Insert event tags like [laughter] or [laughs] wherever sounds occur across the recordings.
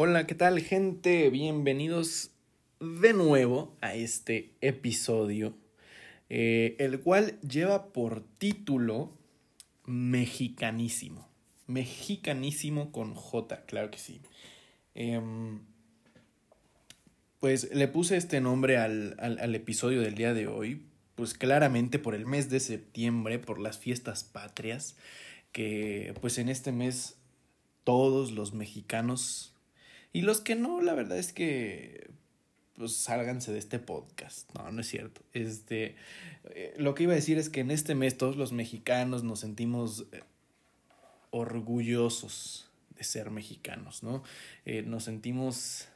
Hola, ¿qué tal gente? Bienvenidos de nuevo a este episodio, eh, el cual lleva por título Mexicanísimo. Mexicanísimo con J, claro que sí. Em, pues le puse este nombre al, al episodio del día de hoy, pues claramente por el mes de septiembre, por las fiestas patrias, que pues en este mes todos los mexicanos y los que no, la verdad es que pues sálganse de este podcast. No, no es cierto. Este, eh, lo que iba a decir es que en este mes todos los mexicanos nos sentimos eh, orgullosos de ser mexicanos, ¿no? Eh, nos sentimos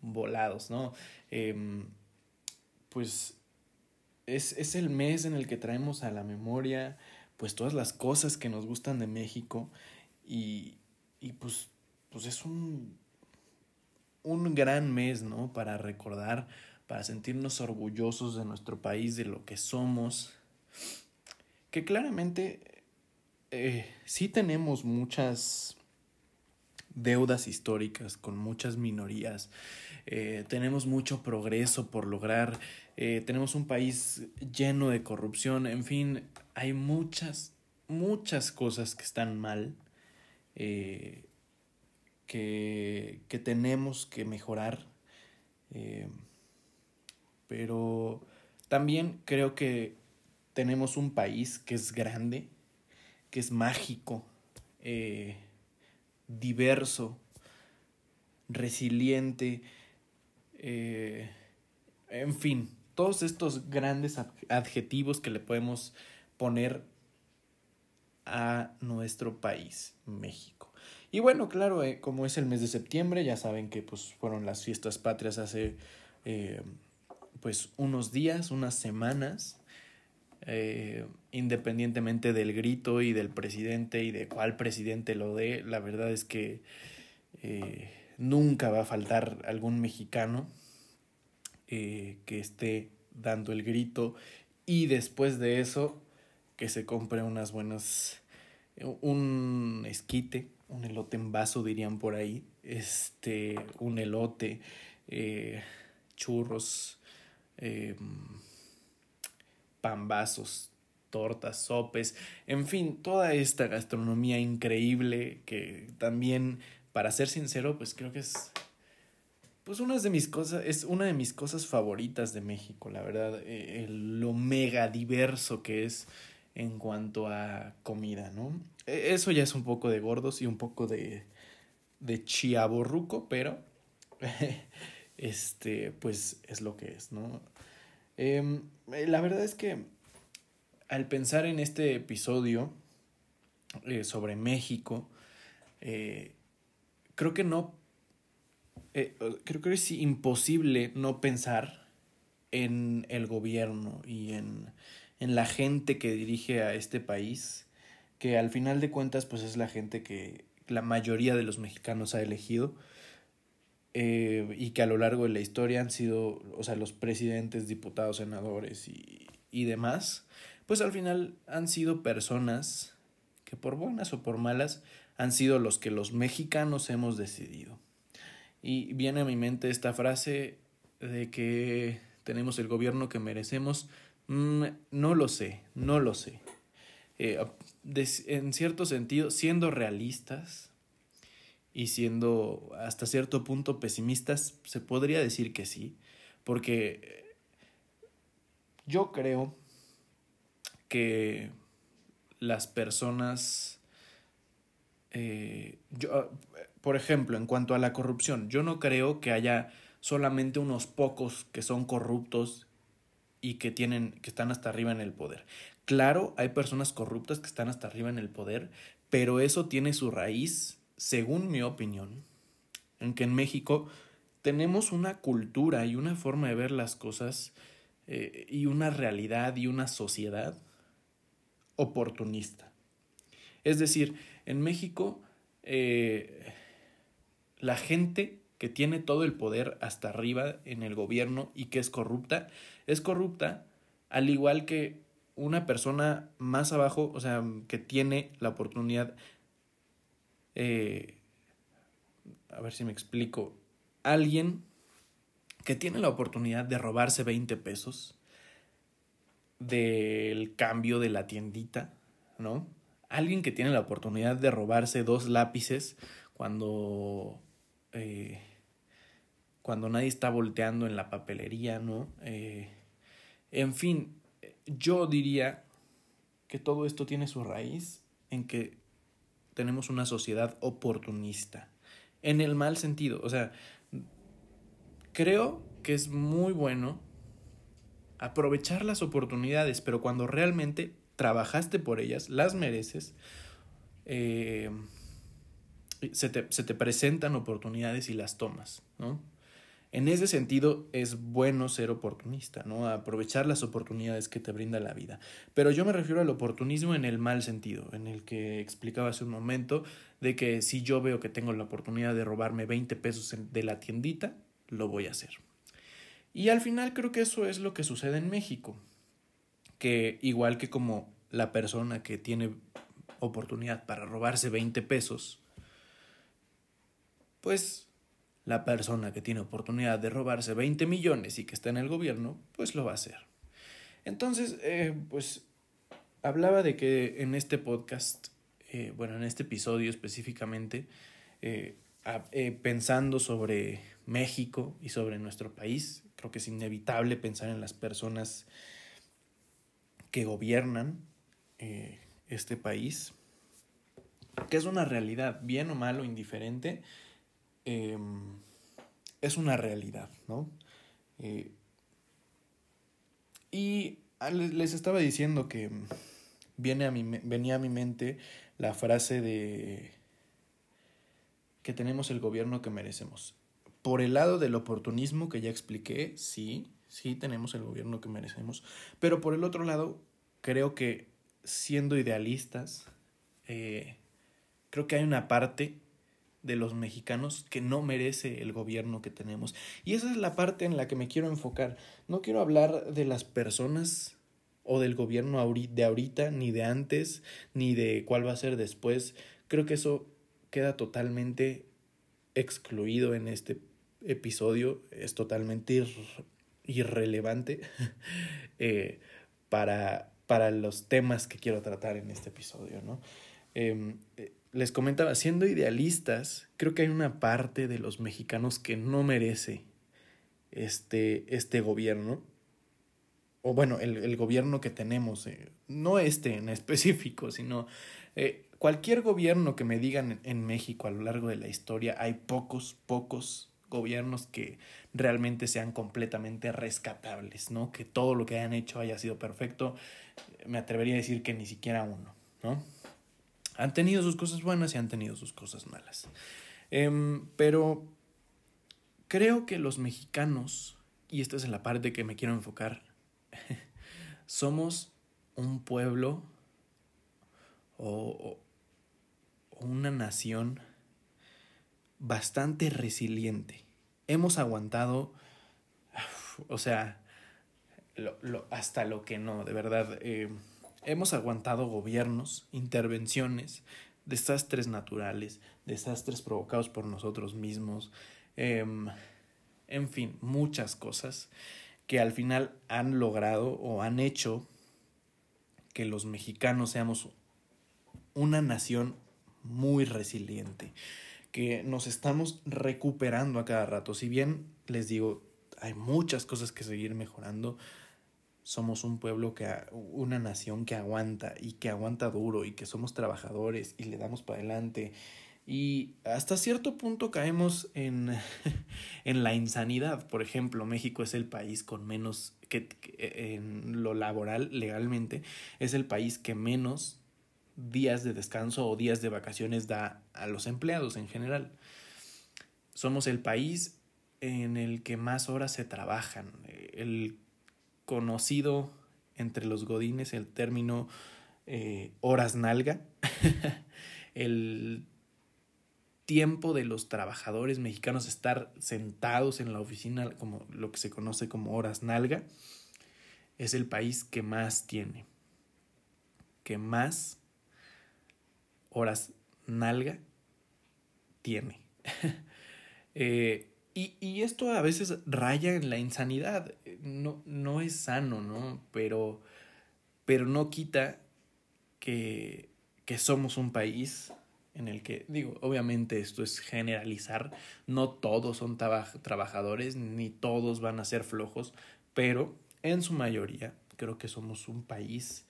volados, ¿no? Em, pues es, es el mes en el que traemos a la memoria pues todas las cosas que nos gustan de México y, y pues, pues es un un gran mes, ¿no? Para recordar, para sentirnos orgullosos de nuestro país, de lo que somos. Que claramente eh, sí tenemos muchas deudas históricas con muchas minorías. Eh, tenemos mucho progreso por lograr. Eh, tenemos un país lleno de corrupción. En fin, hay muchas, muchas cosas que están mal. Que, que tenemos que mejorar. Eh, pero también creo que tenemos un país que es grande, que es mágico, eh, diverso, resiliente, eh, en fin, todos estos grandes adjetivos que le podemos poner a nuestro país, México. Y bueno, claro, eh, como es el mes de septiembre, ya saben que pues fueron las fiestas patrias hace eh, pues unos días, unas semanas, eh, independientemente del grito y del presidente y de cuál presidente lo dé, la verdad es que nunca va a faltar algún mexicano que esté dando el grito y después de eso que se compre unas buenas un esquite un elote en vaso, dirían por ahí, este, un elote, eh, churros, eh, pambazos, tortas, sopes, en fin, toda esta gastronomía increíble que también, para ser sincero, pues creo que es pues una de mis cosas, es una de mis cosas favoritas de México, la verdad, eh, lo mega diverso que es en cuanto a comida, ¿no? E, eso ya es un poco de gordos y un poco de, de chiaborruco, pero [laughs] este, pues es lo que es, ¿no? Em, eh, la verdad es que al pensar en este episodio eh, sobre México, eh, creo que no, creo que es imposible no pensar en el gobierno y en en la gente que dirige a este país, que al final de cuentas pues es la gente que la mayoría de los mexicanos ha elegido eh, y que a lo largo de la historia han sido, o sea, los presidentes, diputados, senadores y, y demás, pues al final han sido personas que por buenas o por malas han sido los que los mexicanos hemos decidido. Y viene a mi mente esta frase de que tenemos el gobierno que merecemos Mm, no lo sé, no lo sé. Eh, en cierto sentido, siendo realistas y siendo hasta cierto punto pesimistas, se podría decir que sí, porque yo creo que las personas, eh, yo, por ejemplo, en cuanto a la corrupción, yo no creo que haya solamente unos pocos que son corruptos y que tienen que están hasta arriba en el poder. Claro, hay personas corruptas que están hasta arriba en el poder, pero eso tiene su raíz, según mi opinión, en que en México tenemos una cultura y una forma de ver las cosas eh, y una realidad y una sociedad oportunista. Es decir, en México eh, la gente que tiene todo el poder hasta arriba en el gobierno y que es corrupta, es corrupta al igual que una persona más abajo, o sea, que tiene la oportunidad eh, a ver si me explico, alguien que tiene la oportunidad de robarse 20 pesos del cambio de la tiendita, ¿no? Alguien que tiene la oportunidad de robarse dos lápices cuando, eh, cuando nadie está volteando en la papelería, ¿no? Eh, en fin, yo diría que todo esto tiene su raíz en que tenemos una sociedad oportunista, en el mal sentido, o sea, creo que es muy bueno aprovechar las oportunidades, pero cuando realmente trabajaste por ellas, las mereces, eh, se, te, se, te, presentan oportunidades y las tomas, ¿no? En ese sentido es bueno ser oportunista, ¿no? Aprovechar las oportunidades que te brinda la vida. Pero yo me refiero al oportunismo en el mal sentido, en el que explicaba hace un momento, de que si yo veo que tengo la oportunidad de robarme 20 pesos de la tiendita, lo voy a hacer. Y al final creo que eso es lo que sucede en México, que igual que como la persona que tiene oportunidad para robarse 20 pesos, pues la persona que tiene oportunidad de robarse 20 millones y que está en el gobierno, pues lo va a hacer. Entonces, eh, pues hablaba de que en este podcast, eh, bueno, en este episodio específicamente, eh, pensando sobre México y sobre nuestro país, creo que es inevitable pensar en las personas que gobiernan este país, que es una realidad, bien o mal o indiferente, Em, es una realidad, ¿no? Eh, y les estaba diciendo que viene a mi, venía a mi mente la frase de que tenemos el gobierno que merecemos. Por el lado del oportunismo que ya expliqué, sí, sí tenemos el gobierno que merecemos, pero por el otro lado, creo que siendo idealistas, eh, creo que hay una parte de los mexicanos que no merece el gobierno que tenemos. Y esa es la parte en la que me quiero enfocar. No quiero hablar de las personas o del gobierno de ahorita, ni de antes, ni de cuál va a ser después. Creo que eso queda totalmente excluido en este episodio. Es totalmente irrelevante [laughs] eh, para, para los temas que quiero tratar en este episodio, ¿no? Em, eh, les comentaba, siendo idealistas, creo que hay una parte de los mexicanos que no merece este, este gobierno, o bueno, el, gobierno que tenemos, eh, no este en específico, [laughs] sino eh, cualquier gobierno que me digan en México a lo largo de la historia, hay pocos, pocos gobiernos que realmente sean completamente rescatables, ¿no? Que todo lo que hayan hecho haya sido perfecto, me atrevería a decir que ni siquiera uno, ¿no? Han tenido sus cosas buenas y han tenido sus cosas malas. Em, pero creo que los mexicanos, y esta es la parte que me quiero enfocar, [laughs] somos un pueblo o, una nación bastante resiliente. Hemos aguantado, o sea, hasta lo que no, de verdad. Eh, Hemos aguantado gobiernos, intervenciones, desastres naturales, desastres provocados por nosotros mismos, em, en fin, muchas cosas que al final han logrado o han hecho que los mexicanos seamos una nación muy resiliente, que nos estamos recuperando a cada rato. Si bien les digo, hay muchas cosas que seguir mejorando, somos un pueblo que, una nación que aguanta y que aguanta duro y que somos trabajadores y le damos para adelante. Y hasta cierto punto caemos en, [laughs] en la insanidad. Por ejemplo, México es el país con menos, que, en lo laboral, legalmente, es el país que menos días de descanso o días de vacaciones da a los empleados en general. Somos el país en el que más horas se trabajan. El conocido entre los godines el término eh, horas nalga, [laughs] el tiempo de los trabajadores mexicanos estar sentados en la oficina, como lo que se conoce como horas nalga, es el país que más tiene, que más horas nalga tiene. [laughs] Eh, y, esto a veces raya en la insanidad. No, no es sano, ¿no? Pero, pero no quita que, que somos un país en el que, digo, obviamente esto es generalizar, no todos son trabajadores, ni todos van a ser flojos, pero en su mayoría creo que somos un país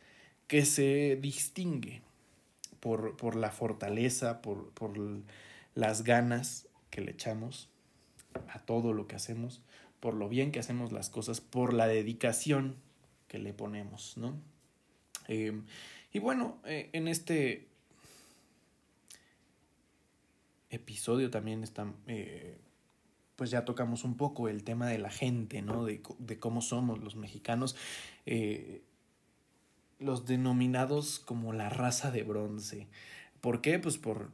que se distingue por, por la fortaleza, por, por las ganas que le echamos a todo lo que hacemos, por lo bien que hacemos las cosas, por la dedicación que le ponemos, ¿no? Eh, y bueno, eh, en este episodio también está, eh, pues ya tocamos un poco el tema de la gente, ¿no? De, de cómo somos los mexicanos, eh, los denominados como la raza de bronce. ¿Por qué? Pues por,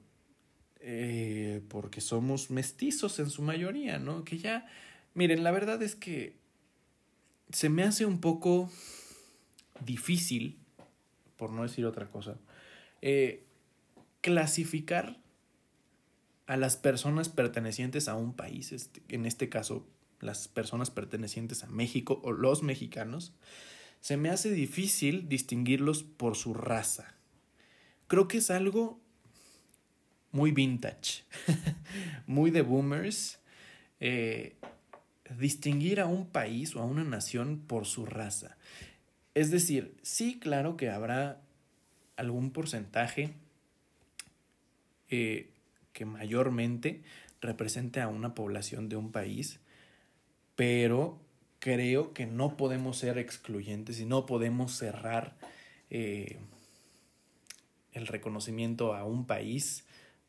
eh, porque somos mestizos en su mayoría, ¿no? Que ya, miren, la verdad es que se me hace un poco difícil, por no decir otra cosa, clasificar a las personas pertenecientes a un país, este, en este caso las personas pertenecientes a México o los mexicanos, se me hace difícil distinguirlos por su raza. Creo que es algo muy vintage, [laughs] muy de boomers, eh, distinguir a un país o a una nación por su raza. Es decir, sí, claro que habrá algún porcentaje eh, que mayormente represente a una población de un país, pero creo que no podemos ser excluyentes y no podemos cerrar eh, el reconocimiento a un país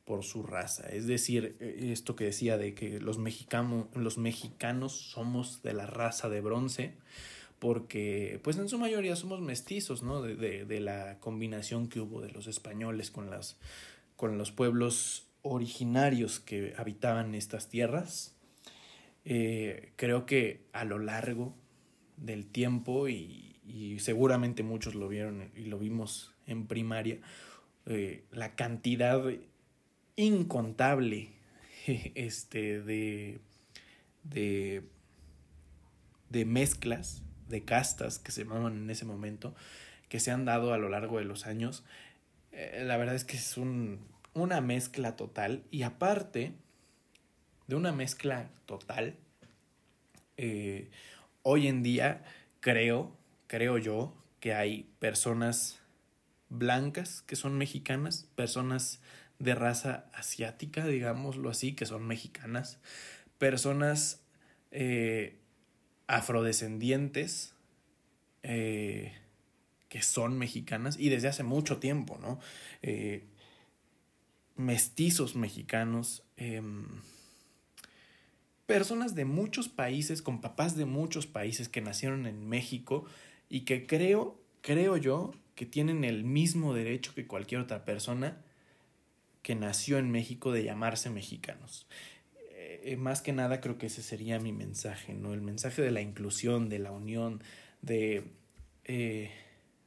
por su raza. Es decir, eh, esto que decía de que los, mexicanos, los mexicanos somos de la raza de bronce, porque pues en su mayoría somos mestizos, ¿no? De, de, de la combinación que hubo de los españoles con, las, con los pueblos originarios que habitaban estas tierras. Eh, creo que a lo largo del tiempo, y, seguramente muchos lo vieron y lo vimos en primaria, eh, la cantidad incontable [laughs] este, de, de, de mezclas, de castas que se llamaban en ese momento, que se han dado a lo largo de los años. Eh, la verdad es que es un, una mezcla total y aparte de una mezcla total, eh, hoy en día creo, creo yo, que hay personas blancas que son mexicanas, personas de raza asiática, digámoslo así, que son mexicanas, personas eh, afrodescendientes eh, que son mexicanas y desde hace mucho tiempo, ¿no? mestizos mexicanos, em, personas de muchos países, con papás de muchos países que nacieron en México y que creo, creo yo, que tienen el mismo derecho que cualquier otra persona que nació en México de llamarse mexicanos. Eh, más que nada creo que ese sería mi mensaje, ¿no? El mensaje de la inclusión, de la unión, de, eh,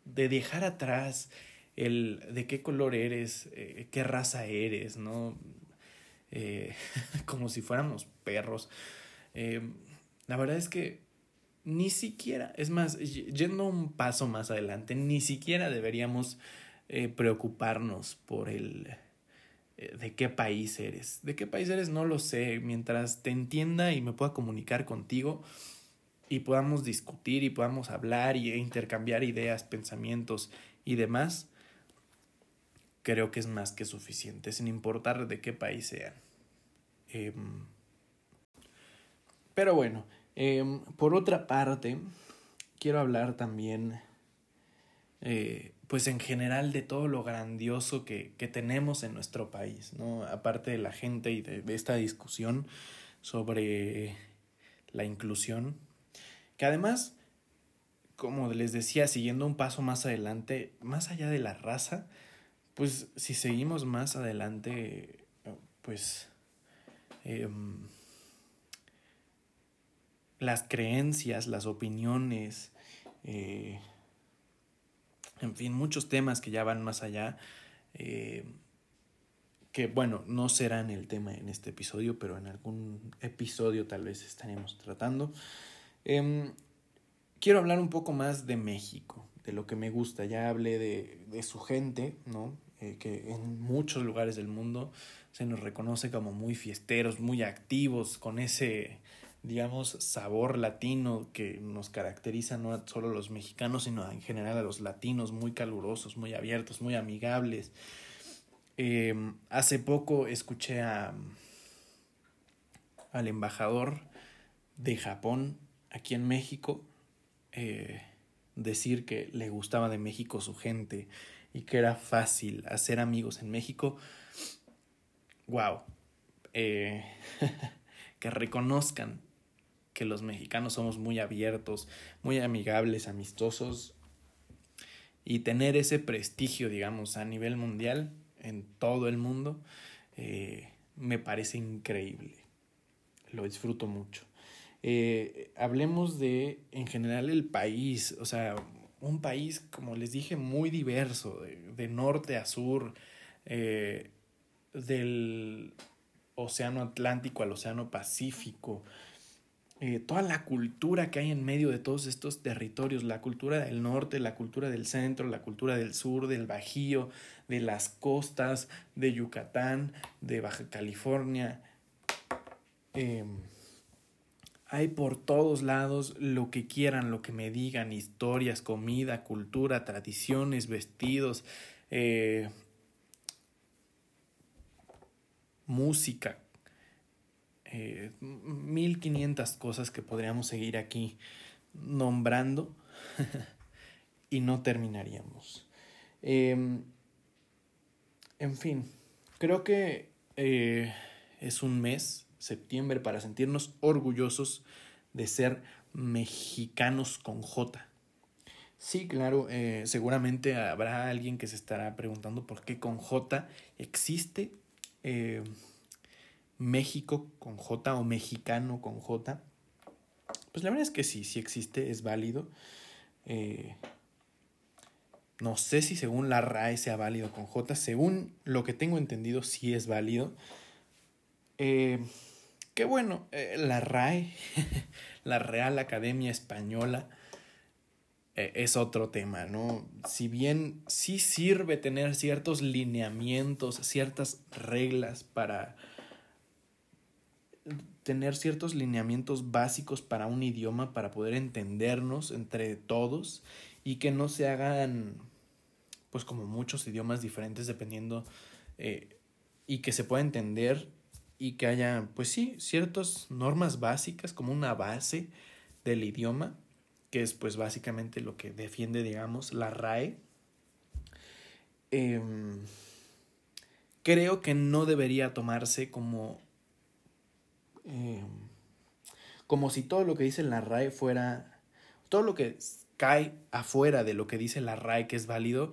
de dejar atrás el de qué color eres, eh, qué raza eres, ¿no? Eh, [laughs] como si fuéramos perros. Eh, la verdad es que ni siquiera, es más, yendo un paso más adelante, ni siquiera deberíamos preocuparnos por el de qué país eres. De qué país eres no lo sé, mientras te entienda y me pueda comunicar contigo y podamos discutir y podamos hablar e intercambiar ideas, pensamientos y demás, creo que es más que suficiente, sin importar de qué país sean. Em, pero bueno, em, por otra parte, quiero hablar también, eh, pues en general, de todo lo grandioso que, que, tenemos en nuestro país, ¿no? Aparte de la gente y de, esta discusión sobre la inclusión, que además, como les decía, siguiendo un paso más adelante, más allá de la raza, pues si seguimos más adelante, pues em, las creencias, las opiniones, eh, en fin, muchos temas que ya van más allá, eh, que bueno, no serán el tema en este episodio, pero en algún episodio tal vez estaremos tratando. Em, quiero hablar un poco más de México, de lo que me gusta. Ya hablé de, su gente, ¿no? Eh, que en muchos lugares del mundo se nos reconoce como muy fiesteros, muy activos, con ese, digamos, sabor latino que nos caracteriza no solo a los mexicanos, sino en general a los latinos, muy calurosos, muy abiertos, muy amigables. Em, hace poco escuché a, al embajador de Japón aquí en México eh, decir que le gustaba de México su gente y que era fácil hacer amigos en México. ¡Wow! Eh, [laughs] que reconozcan que los mexicanos somos muy abiertos, muy amigables, amistosos y tener ese prestigio, digamos, a nivel mundial, en todo el mundo, eh, me parece increíble. Lo disfruto mucho. Eh, hablemos de, en general, el país, o sea, un país, como les dije, muy diverso, de, norte a sur, eh, del Océano Atlántico al Océano Pacífico, eh, toda la cultura que hay en medio de todos estos territorios, la cultura del norte, la cultura del centro, la cultura del sur, del Bajío, de las costas, de Yucatán, de Baja California. Em, hay por todos lados lo que quieran, lo que me digan, historias, comida, cultura, tradiciones, vestidos, eh, música, eh, 1500 cosas que podríamos seguir aquí nombrando [laughs] y no terminaríamos. Em, en fin, creo que eh, es un mes septiembre para sentirnos orgullosos de ser mexicanos con J. Sí, claro, eh, seguramente habrá alguien que se estará preguntando por qué con J existe eh, México con J o mexicano con J. Pues la verdad es que sí, sí existe, es válido. Eh, no sé si según la RAE sea válido con J. Según lo que tengo entendido, sí es válido. Eh, que bueno, eh, la RAE, [laughs] la Real Academia Española, eh, es otro tema, ¿no? Si bien sí sirve tener ciertos lineamientos, ciertas reglas para tener ciertos lineamientos básicos para un idioma, para poder entendernos entre todos y que no se hagan, pues como muchos idiomas diferentes dependiendo eh, y que se pueda entender y que haya, pues sí, ciertas normas básicas como una base del idioma, que es pues básicamente lo que defiende, digamos, la RAE. Em, creo que no debería tomarse como... Em, como si todo lo que dice la RAE fuera... Todo lo que cae afuera de lo que dice la RAE que es válido,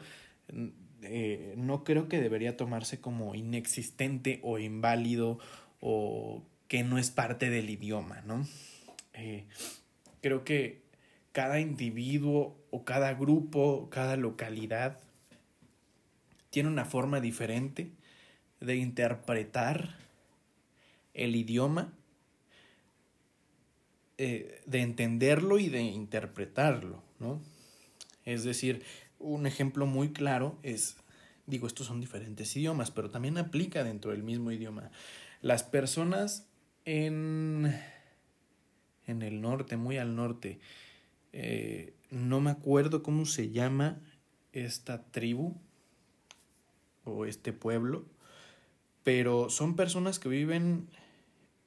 eh, no creo que debería tomarse como inexistente o inválido o que no es parte del idioma, ¿no? Eh, creo que cada individuo o cada grupo, cada localidad tiene una forma diferente de interpretar el idioma, eh, de entenderlo y de interpretarlo, ¿no? Es decir, un ejemplo muy claro es, digo, estos son diferentes idiomas, pero también aplica dentro del mismo idioma. Las personas en, en el norte, muy al norte, eh, no me acuerdo cómo se llama esta tribu o este pueblo, pero son personas que viven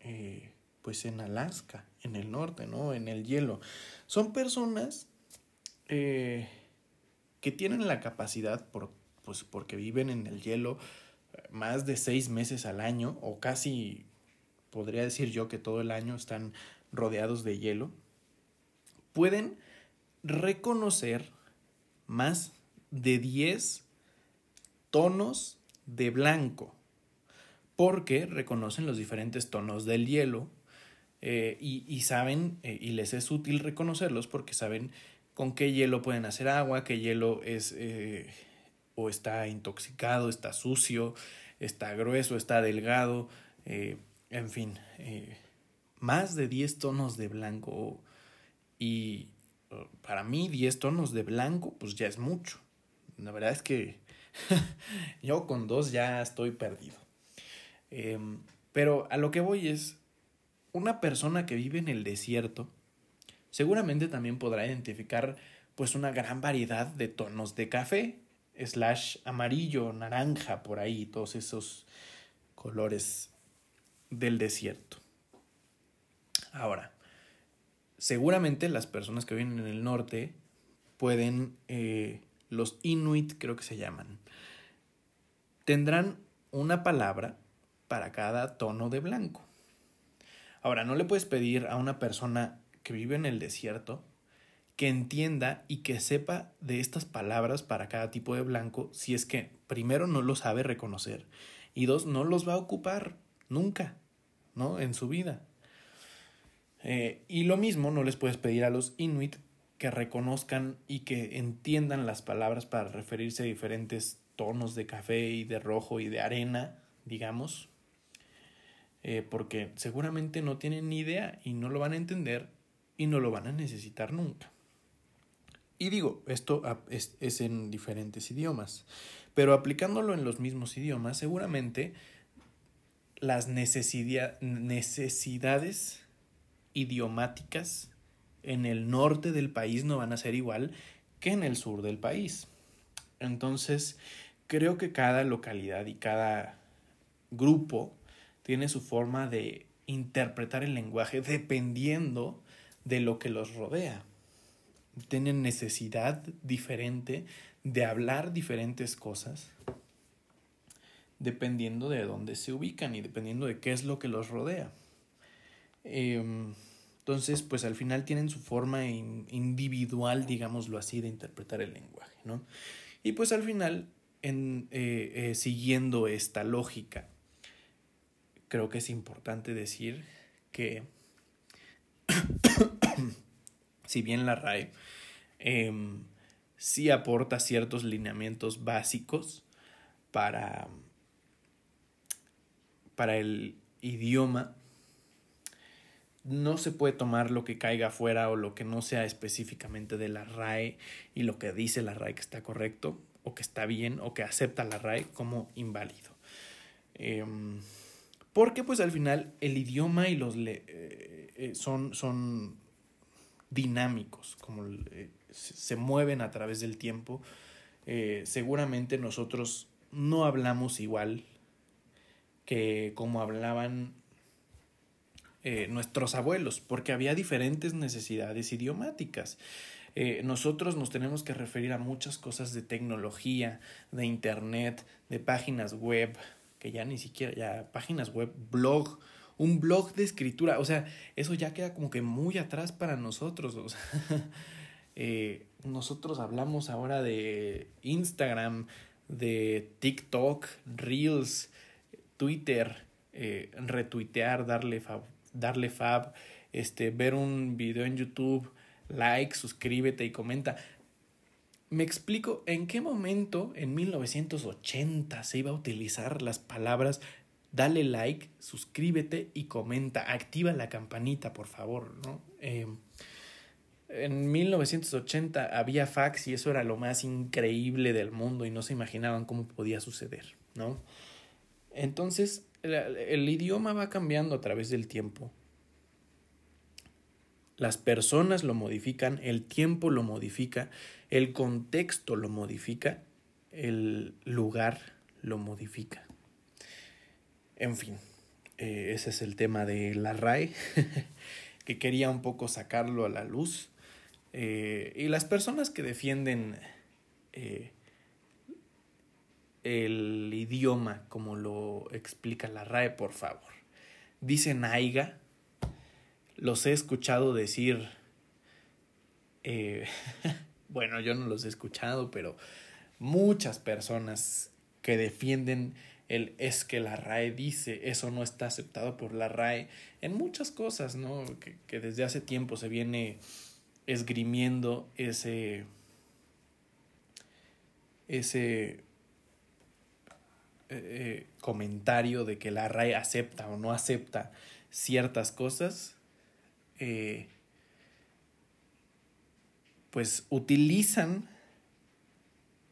eh, pues en Alaska, en el norte, ¿no? En el hielo. Son personas eh, que tienen la capacidad, por, pues porque viven en el hielo eh, más de seis meses al año, o casi podría decir yo que todo el año están rodeados de hielo, pueden reconocer más de 10 tonos de blanco, porque reconocen los diferentes tonos del hielo eh, y, saben, eh, y les es útil reconocerlos porque saben con qué hielo pueden hacer agua, qué hielo es eh, o está intoxicado, está sucio, está grueso, está delgado, en fin, más de 10 tonos de blanco. Y para mí 10 tonos de blanco, pues ya es mucho. La verdad es que [laughs] yo con dos ya estoy perdido. Em, pero a lo que voy es, una persona que vive en el desierto seguramente también podrá identificar pues una gran variedad de tonos de café, slash amarillo, naranja, por ahí, todos esos colores del desierto. Ahora, seguramente las personas que viven en el norte pueden, eh, los inuit creo que se llaman, tendrán una palabra para cada tono de blanco. Ahora, no le puedes pedir a una persona que vive en el desierto que entienda y que sepa de estas palabras para cada tipo de blanco si es que primero no lo sabe reconocer y dos no los va a ocupar nunca, ¿no? En su vida. Eh, y lo mismo no les puedes pedir a los inuit que reconozcan y que entiendan las palabras para referirse a diferentes tonos de café y de rojo y de arena, digamos, eh, porque seguramente no tienen ni idea y no lo van a entender y no lo van a necesitar nunca. Y digo, esto es, es en diferentes idiomas, pero aplicándolo en los mismos idiomas, seguramente las necesidades idiomáticas en el norte del país no van a ser igual que en el sur del país. Entonces, creo que cada localidad y cada grupo tiene su forma de interpretar el lenguaje dependiendo de lo que los rodea. Tienen necesidad diferente de hablar diferentes cosas dependiendo de dónde se ubican y dependiendo de qué es lo que los rodea. Em, entonces, pues al final tienen su forma individual, digámoslo así, de interpretar el lenguaje, ¿no? Y pues al final, eh, eh, siguiendo esta lógica, creo que es importante decir que [coughs] si bien la RAE em, sí aporta ciertos lineamientos básicos para, para el idioma, no se puede tomar lo que caiga afuera o lo que no sea específicamente de la RAE y lo que dice la RAE que está correcto o que está bien o que acepta la RAE como inválido. Em, porque pues al final el idioma y los eh, eh, son, son dinámicos, como eh, se mueven a través del tiempo. seguramente nosotros no hablamos igual que como hablaban nuestros abuelos, porque había diferentes necesidades idiomáticas. nosotros nos tenemos que referir a muchas cosas de tecnología, de internet, de páginas web, que ya ni siquiera, ya páginas web, blog, un blog de escritura, o sea, eso ya queda como que muy atrás para nosotros, [laughs] eh, nosotros hablamos ahora de Instagram, de TikTok, Reels, Twitter, eh, retuitear, darle fab, darle fab, este, ver un video en YouTube, like, suscríbete y comenta. Me explico en qué momento en 1980 se iba a utilizar las palabras dale like, suscríbete y comenta, activa la campanita, por favor, ¿no? Em, en 1980 había fax y eso era lo más increíble del mundo y no se imaginaban cómo podía suceder, ¿no? Entonces, el idioma va cambiando a través del tiempo. Las personas lo modifican, el tiempo lo modifica, el contexto lo modifica, el lugar lo modifica. En fin, eh, ese es el tema de la RAE, [laughs] que quería un poco sacarlo a la luz. Eh, y las personas que defienden eh, el idioma como lo explica la RAE, por favor. Dicen aiga, los he escuchado decir, [laughs] bueno, yo no los he escuchado, pero muchas personas que defienden el es que la RAE dice, eso no está aceptado por la RAE, en muchas cosas, ¿no? Que, que desde hace tiempo se viene esgrimiendo ese, ese eh, comentario de que la RAE acepta o no acepta ciertas cosas, eh, pues utilizan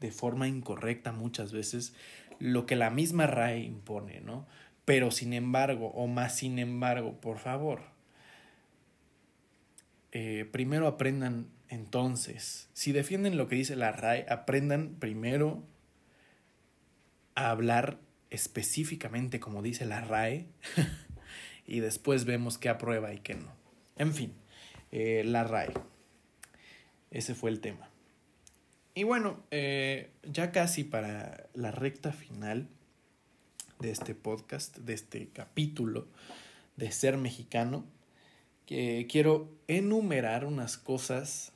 de forma incorrecta muchas veces lo que la misma RAE impone, ¿no? Pero sin embargo, o más sin embargo, por favor, eh, primero aprendan entonces, si defienden lo que dice la RAE, aprendan primero a hablar específicamente como dice la RAE [laughs] y después vemos qué aprueba y qué no. En fin, eh, la RAE. Ese fue el tema. Y bueno, eh, ya casi para la recta final de este podcast, de este capítulo de ser mexicano, que quiero enumerar unas cosas,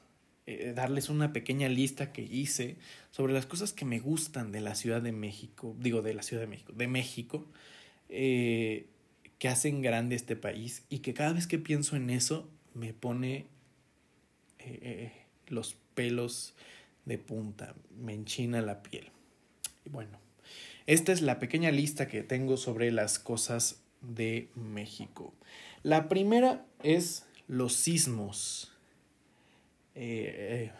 eh, darles una pequeña lista que hice sobre las cosas que me gustan de la Ciudad de México, digo de la Ciudad de México, de México, eh, que hacen grande este país y que cada vez que pienso en eso me pone los pelos de punta, me enchina la piel. Y bueno, esta es la pequeña lista que tengo sobre las cosas de México. La primera es los sismos. Eh,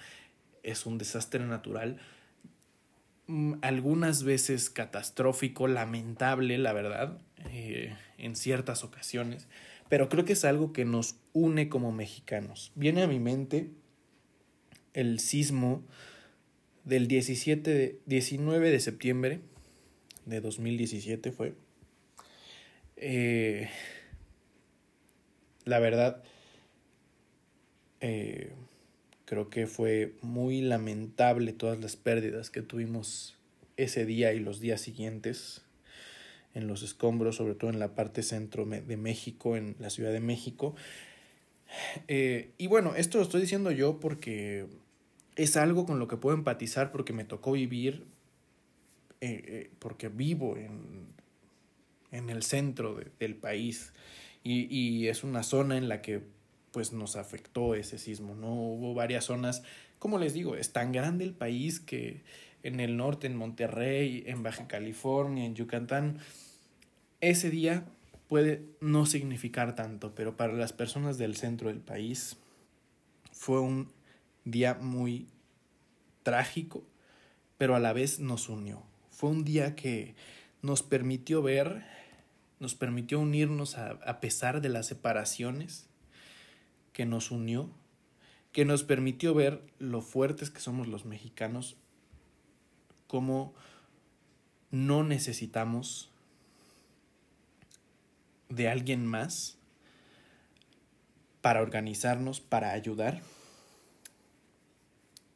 [laughs] es un desastre natural, mm, algunas veces catastrófico, lamentable, la verdad, eh, en ciertas ocasiones, pero creo que es algo que nos une como mexicanos. Viene a mi mente el sismo del 17 19 de septiembre de 2017 fue. Eh, la verdad, eh, creo que fue muy lamentable todas las pérdidas que tuvimos ese día y los días siguientes en los escombros, sobre todo en la parte centro de México, en la Ciudad de México. Eh, y bueno, esto lo estoy diciendo yo porque es algo con lo que puedo empatizar porque me tocó vivir, eh, eh, porque vivo en, en el centro del país y, y, es una zona en la que pues nos afectó ese sismo, ¿no? Hubo varias zonas, como les digo, es tan grande el país que en el norte, en Monterrey, en Baja California, en Yucatán, ese día puede no significar tanto, pero para las personas del centro del país fue un día muy trágico, pero a la vez nos unió. Fue un día que nos permitió ver, nos permitió unirnos a, a pesar de las separaciones, que nos unió, que nos permitió ver lo fuertes que somos los mexicanos, cómo no necesitamos de alguien más para organizarnos, para ayudar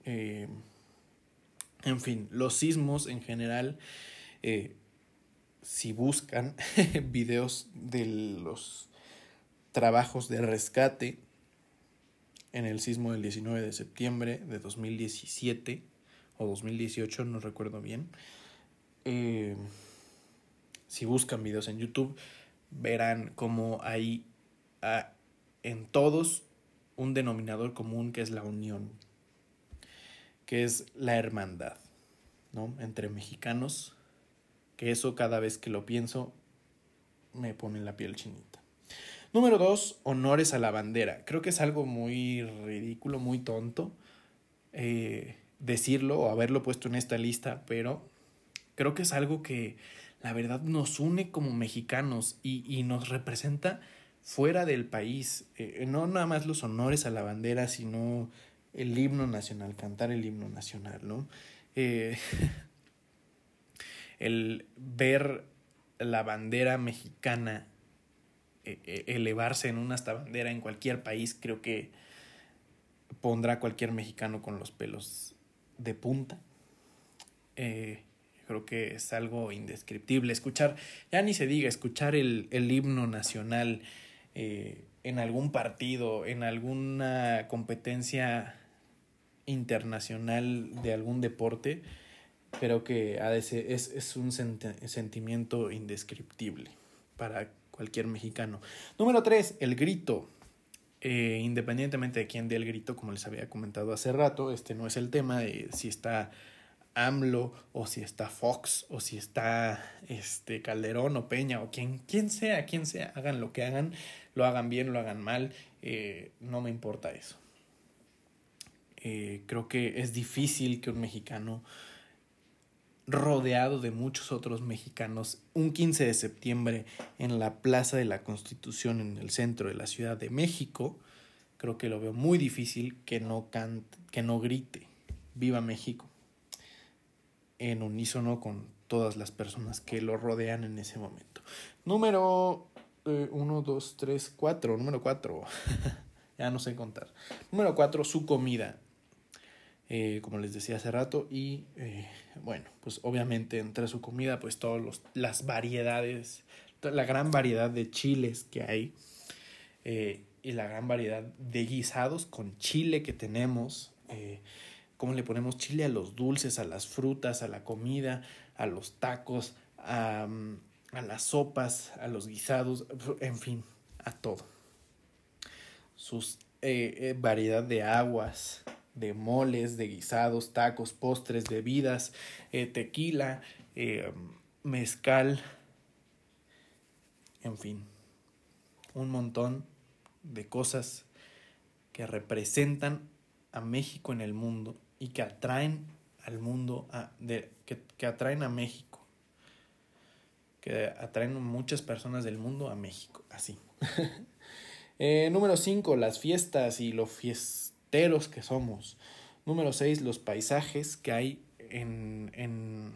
eh, en fin, los sismos en general, eh, si buscan [laughs] videos de los trabajos de rescate en el sismo del 19 de septiembre de 2017 o 2018, no recuerdo bien. Eh, si buscan videos en YouTube, verán cómo hay ah, en todos un denominador común que es la unión que es la hermandad, ¿no? Entre mexicanos, que eso cada vez que lo pienso me pone la piel chinita. Número dos, honores a la bandera. Creo que es algo muy ridículo, muy tonto eh, decirlo o haberlo puesto en esta lista, pero creo que es algo que la verdad nos une como mexicanos y, nos representa fuera del país. Eh, no nada más los honores a la bandera, sino el himno nacional, cantar el himno nacional, ¿no? Eh, [laughs] el ver la bandera mexicana eh, eh, elevarse en una hasta bandera en cualquier país, creo que pondrá a cualquier mexicano con los pelos de punta. creo que es algo indescriptible. Escuchar, ya ni se diga, escuchar el, el himno nacional en algún partido, en alguna competencia internacional de algún deporte, pero que es, es un sentimiento indescriptible para cualquier mexicano. Número tres, el grito. Eh, independientemente de quién dé el grito, como les había comentado hace rato, este no es el tema de si está AMLO o si está Fox o si está este Calderón o Peña o quien, quien sea, quien sea, hagan lo que hagan, lo hagan bien, lo hagan mal, eh, no me importa eso. Eh, creo que es difícil que un mexicano rodeado de muchos otros mexicanos un 15 de septiembre en la Plaza de la Constitución en el centro de la Ciudad de México, creo que lo veo muy difícil que no cante, que no grite viva México en unísono con todas las personas que lo rodean en ese momento. Número 1, 2, 3, 4, número 4, [laughs] ya no sé contar. Número 4, su comida. Eh, como les decía hace rato, y eh, bueno, pues obviamente entre su comida, pues todas las variedades, la gran variedad de chiles que hay, eh, y la gran variedad de guisados con chile que tenemos, cómo le ponemos chile a los dulces, a las frutas, a la comida, a los tacos, a, a las sopas, a los guisados, en fin, a todo. Sus variedad de aguas, de moles, de guisados, tacos, postres, bebidas, eh, tequila, eh, mezcal, en fin, un montón de cosas que representan a México en el mundo y que atraen al mundo, a, de, que, atraen a México, que atraen muchas personas del mundo a México, así. [laughs] Eh, número 5, las fiestas y los fiestas que somos. Número 6, los paisajes que hay en, en,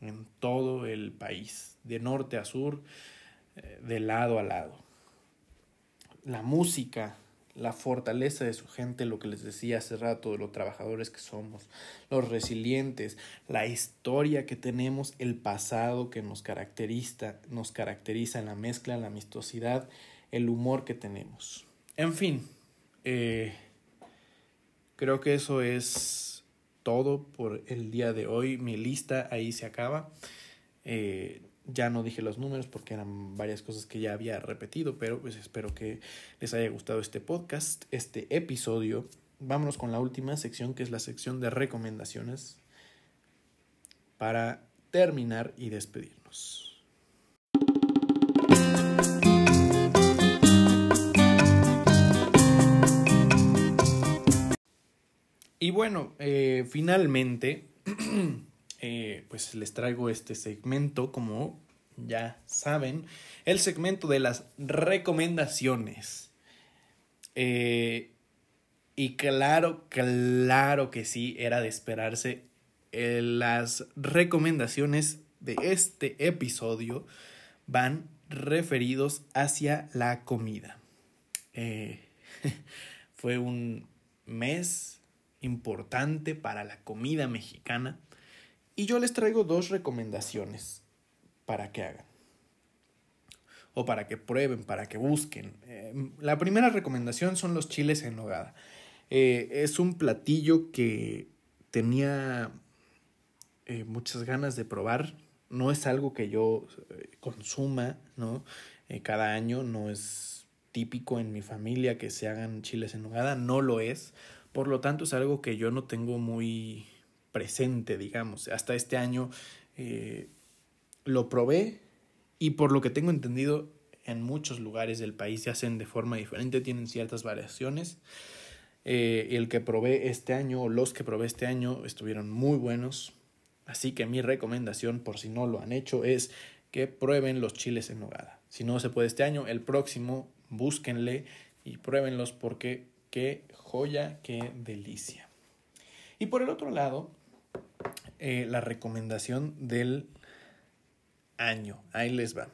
en, todo el país, de norte a sur, eh, de lado a lado. La música, la fortaleza de su gente, lo que les decía hace rato de los trabajadores que somos, los resilientes, la historia que tenemos, el pasado que nos caracteriza, nos caracteriza la mezcla, la amistosidad, el humor que tenemos. En fin, eh, Creo que eso es todo por el día de hoy. Mi lista ahí se acaba. Eh, ya no dije los números porque eran varias cosas que ya había repetido, pero pues espero que les haya gustado este podcast, este episodio. Vámonos con la última sección que es la sección de recomendaciones para terminar y despedirnos. Y bueno, eh, finalmente, [clears throat] eh, pues les traigo este segmento, como ya saben, el segmento de las recomendaciones. Eh, y claro, claro que sí, era de esperarse. las recomendaciones de este episodio van referidos hacia la comida. [laughs] fue un mes importante para la comida mexicana y yo les traigo dos recomendaciones para que hagan o para que prueben, para que busquen. Eh, la primera recomendación son los chiles en nogada. Eh, es un platillo que tenía eh, muchas ganas de probar. No es algo que yo consuma, ¿no? cada año no es típico en mi familia que se hagan chiles en nogada, no lo es. Por lo tanto, es algo que yo no tengo muy presente, digamos. Hasta este año eh, lo probé y por lo que tengo entendido, en muchos lugares del país se hacen de forma diferente, tienen ciertas variaciones. Eh, el que probé este año, o los que probé este año, estuvieron muy buenos. Así que mi recomendación, por si no lo han hecho, es que prueben los chiles en nogada. Si no se puede este año, el próximo, búsquenle y pruébenlos porque joya, qué delicia. Y por el otro lado, eh, la recomendación del año. Ahí les va.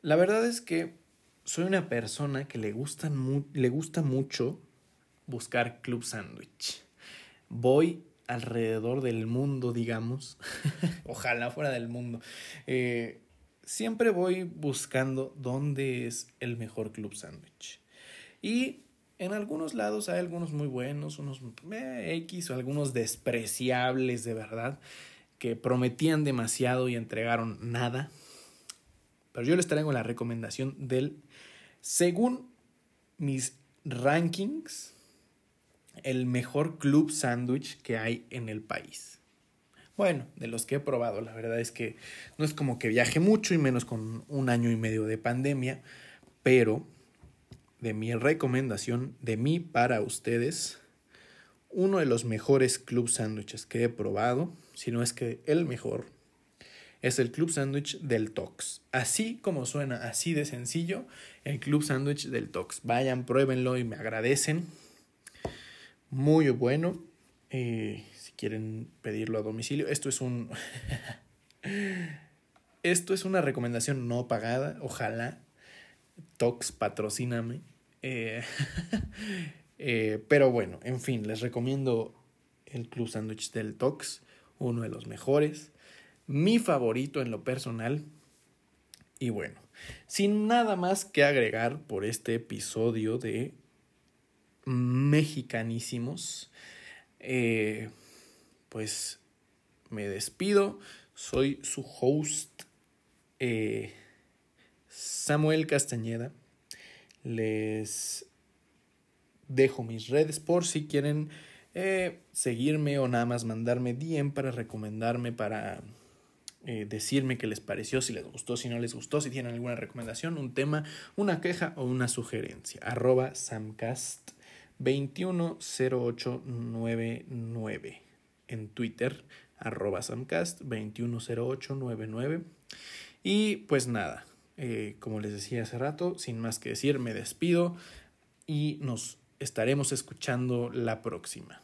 La verdad es que soy una persona que le, gusta le gusta mucho buscar Club Sandwich. Voy alrededor del mundo, digamos. [laughs] Ojalá fuera del mundo. Eh, siempre voy buscando dónde es el mejor Club Sandwich. Y en algunos lados hay algunos muy buenos, unos eh, X o algunos despreciables de verdad, que prometían demasiado y entregaron nada. Pero yo les traigo la recomendación del, según mis rankings, el mejor club sándwich que hay en el país. Bueno, de los que he probado, la verdad es que no es como que viaje mucho y menos con un año y medio de pandemia, pero de mi recomendación, de mí para ustedes, uno de los mejores club sándwiches que he probado, si no es que el mejor, es el club sándwich del Tox. Así como suena, así de sencillo, el club sándwich del Tox. Vayan, pruébenlo y me agradecen. Muy bueno. Eh, si quieren pedirlo a domicilio, esto es un... [laughs] esto es una recomendación no pagada. Ojalá. Tox, patrocíname. Eh, [laughs] eh, pero bueno, en fin, les recomiendo el Club Sándwich del Tox, uno de los mejores mi favorito en lo personal. Y bueno, sin nada más que agregar por este episodio de Mexicanísimos, eh, pues me despido. Soy su host, Samuel Castañeda. Les dejo mis redes por si quieren eh, seguirme o nada más mandarme DM para recomendarme para eh, decirme qué les pareció, si les gustó, si no les gustó, si tienen alguna recomendación, un tema, una queja o una sugerencia. Arroba Samcast 210899 en Twitter, arroba Samcast 210899. Y pues nada, eh, como les decía hace rato, sin más que decir, me despido y nos estaremos escuchando la próxima.